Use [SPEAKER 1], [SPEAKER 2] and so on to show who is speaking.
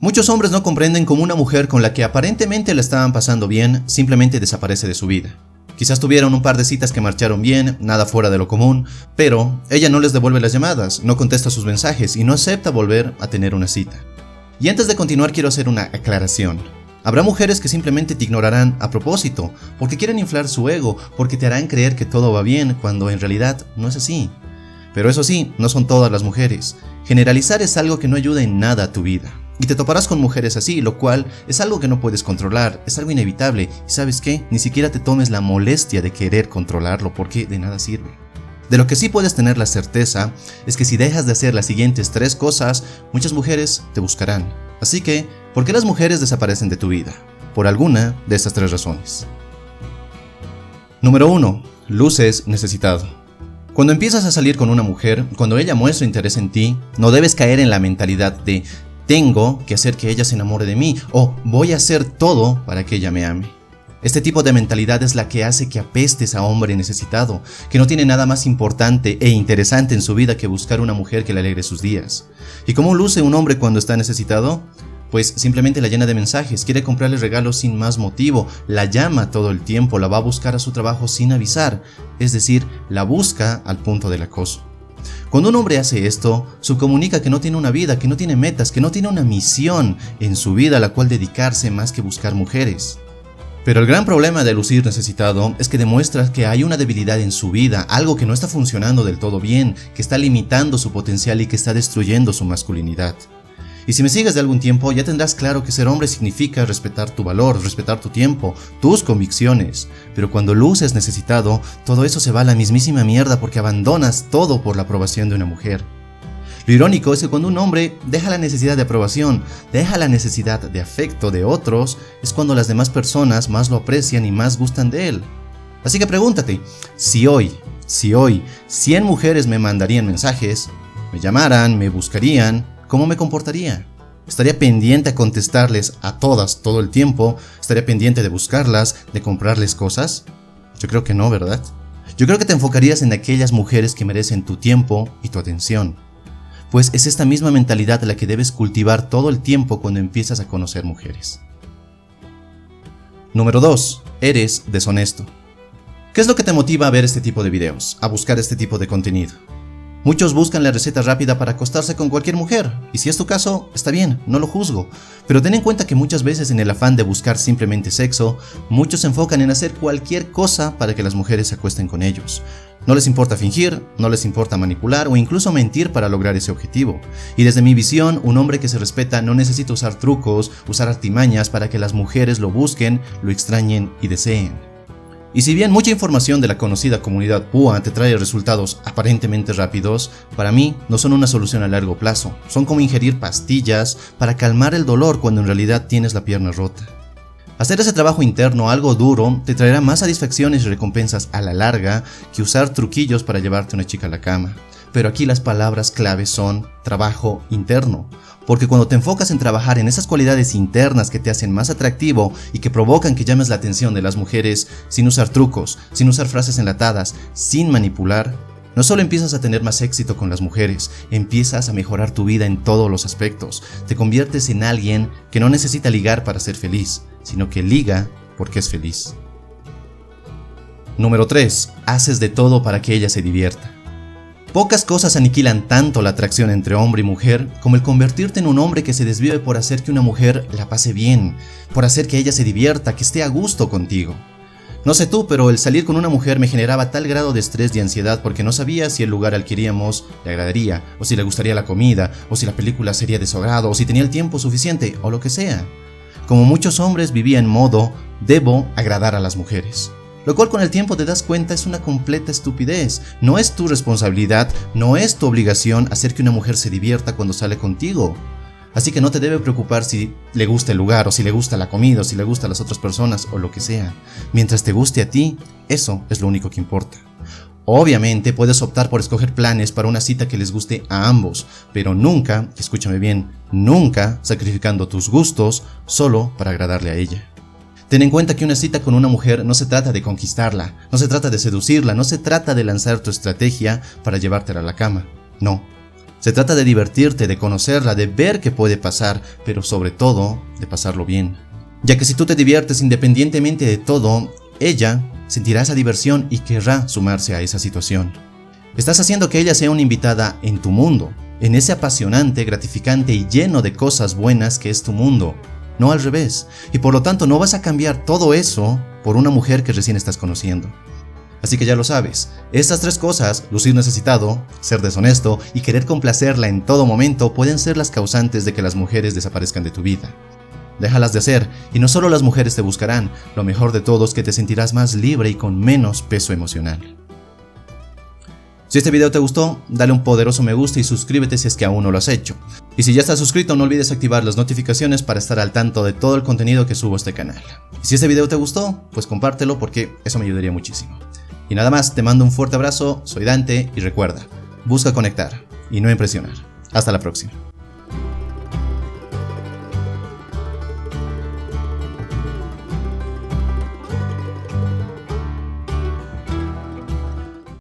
[SPEAKER 1] Muchos hombres no comprenden cómo una mujer con la que aparentemente la estaban pasando bien simplemente desaparece de su vida. Quizás tuvieron un par de citas que marcharon bien, nada fuera de lo común, pero ella no les devuelve las llamadas, no contesta sus mensajes y no acepta volver a tener una cita. Y antes de continuar quiero hacer una aclaración. Habrá mujeres que simplemente te ignorarán a propósito, porque quieren inflar su ego, porque te harán creer que todo va bien, cuando en realidad no es así. Pero eso sí, no son todas las mujeres. Generalizar es algo que no ayuda en nada a tu vida. Y te toparás con mujeres así, lo cual es algo que no puedes controlar, es algo inevitable. Y sabes qué, ni siquiera te tomes la molestia de querer controlarlo porque de nada sirve. De lo que sí puedes tener la certeza es que si dejas de hacer las siguientes tres cosas, muchas mujeres te buscarán. Así que, ¿por qué las mujeres desaparecen de tu vida? Por alguna de estas tres razones. Número 1. Luces necesitado. Cuando empiezas a salir con una mujer, cuando ella muestra interés en ti, no debes caer en la mentalidad de tengo que hacer que ella se enamore de mí o voy a hacer todo para que ella me ame. Este tipo de mentalidad es la que hace que apestes a hombre necesitado, que no tiene nada más importante e interesante en su vida que buscar una mujer que le alegre sus días. ¿Y cómo luce un hombre cuando está necesitado? Pues simplemente la llena de mensajes, quiere comprarle regalos sin más motivo, la llama todo el tiempo, la va a buscar a su trabajo sin avisar, es decir, la busca al punto del acoso. Cuando un hombre hace esto, subcomunica que no tiene una vida, que no tiene metas, que no tiene una misión en su vida a la cual dedicarse más que buscar mujeres. Pero el gran problema de lucir necesitado es que demuestra que hay una debilidad en su vida, algo que no está funcionando del todo bien, que está limitando su potencial y que está destruyendo su masculinidad. Y si me sigues de algún tiempo, ya tendrás claro que ser hombre significa respetar tu valor, respetar tu tiempo, tus convicciones. Pero cuando luces necesitado, todo eso se va a la mismísima mierda porque abandonas todo por la aprobación de una mujer. Lo irónico es que cuando un hombre deja la necesidad de aprobación, deja la necesidad de afecto de otros, es cuando las demás personas más lo aprecian y más gustan de él. Así que pregúntate, si hoy, si hoy 100 mujeres me mandarían mensajes, me llamaran, me buscarían, ¿cómo me comportaría? ¿Estaría pendiente a contestarles a todas todo el tiempo? ¿Estaría pendiente de buscarlas, de comprarles cosas? Yo creo que no, ¿verdad? Yo creo que te enfocarías en aquellas mujeres que merecen tu tiempo y tu atención. Pues es esta misma mentalidad la que debes cultivar todo el tiempo cuando empiezas a conocer mujeres. Número 2. Eres deshonesto. ¿Qué es lo que te motiva a ver este tipo de videos, a buscar este tipo de contenido? Muchos buscan la receta rápida para acostarse con cualquier mujer, y si es tu caso, está bien, no lo juzgo, pero ten en cuenta que muchas veces en el afán de buscar simplemente sexo, muchos se enfocan en hacer cualquier cosa para que las mujeres se acuesten con ellos. No les importa fingir, no les importa manipular o incluso mentir para lograr ese objetivo. Y desde mi visión, un hombre que se respeta no necesita usar trucos, usar artimañas para que las mujeres lo busquen, lo extrañen y deseen. Y si bien mucha información de la conocida comunidad PUA te trae resultados aparentemente rápidos, para mí no son una solución a largo plazo. Son como ingerir pastillas para calmar el dolor cuando en realidad tienes la pierna rota. Hacer ese trabajo interno algo duro te traerá más satisfacciones y recompensas a la larga que usar truquillos para llevarte una chica a la cama. Pero aquí las palabras claves son trabajo interno. Porque cuando te enfocas en trabajar en esas cualidades internas que te hacen más atractivo y que provocan que llames la atención de las mujeres sin usar trucos, sin usar frases enlatadas, sin manipular, no solo empiezas a tener más éxito con las mujeres, empiezas a mejorar tu vida en todos los aspectos. Te conviertes en alguien que no necesita ligar para ser feliz, sino que liga porque es feliz. Número 3. Haces de todo para que ella se divierta. Pocas cosas aniquilan tanto la atracción entre hombre y mujer como el convertirte en un hombre que se desvive por hacer que una mujer la pase bien, por hacer que ella se divierta, que esté a gusto contigo. No sé tú, pero el salir con una mujer me generaba tal grado de estrés y ansiedad porque no sabía si el lugar al que iríamos le agradaría, o si le gustaría la comida, o si la película sería de su agrado, o si tenía el tiempo suficiente, o lo que sea. Como muchos hombres vivía en modo, debo agradar a las mujeres lo cual con el tiempo te das cuenta es una completa estupidez. No es tu responsabilidad, no es tu obligación hacer que una mujer se divierta cuando sale contigo. Así que no te debe preocupar si le gusta el lugar o si le gusta la comida o si le gusta a las otras personas o lo que sea. Mientras te guste a ti, eso es lo único que importa. Obviamente puedes optar por escoger planes para una cita que les guste a ambos, pero nunca, escúchame bien, nunca sacrificando tus gustos solo para agradarle a ella. Ten en cuenta que una cita con una mujer no se trata de conquistarla, no se trata de seducirla, no se trata de lanzar tu estrategia para llevártela a la cama. No. Se trata de divertirte, de conocerla, de ver qué puede pasar, pero sobre todo de pasarlo bien. Ya que si tú te diviertes independientemente de todo, ella sentirá esa diversión y querrá sumarse a esa situación. Estás haciendo que ella sea una invitada en tu mundo, en ese apasionante, gratificante y lleno de cosas buenas que es tu mundo, no al revés, y por lo tanto no vas a cambiar todo eso por una mujer que recién estás conociendo. Así que ya lo sabes, estas tres cosas, lucir necesitado, ser deshonesto y querer complacerla en todo momento pueden ser las causantes de que las mujeres desaparezcan de tu vida. Déjalas de hacer y no solo las mujeres te buscarán, lo mejor de todo es que te sentirás más libre y con menos peso emocional. Si este video te gustó, dale un poderoso me gusta y suscríbete si es que aún no lo has hecho. Y si ya estás suscrito, no olvides activar las notificaciones para estar al tanto de todo el contenido que subo a este canal. Y si este video te gustó, pues compártelo porque eso me ayudaría muchísimo. Y nada más, te mando un fuerte abrazo, soy Dante y recuerda, busca conectar y no impresionar. Hasta la próxima.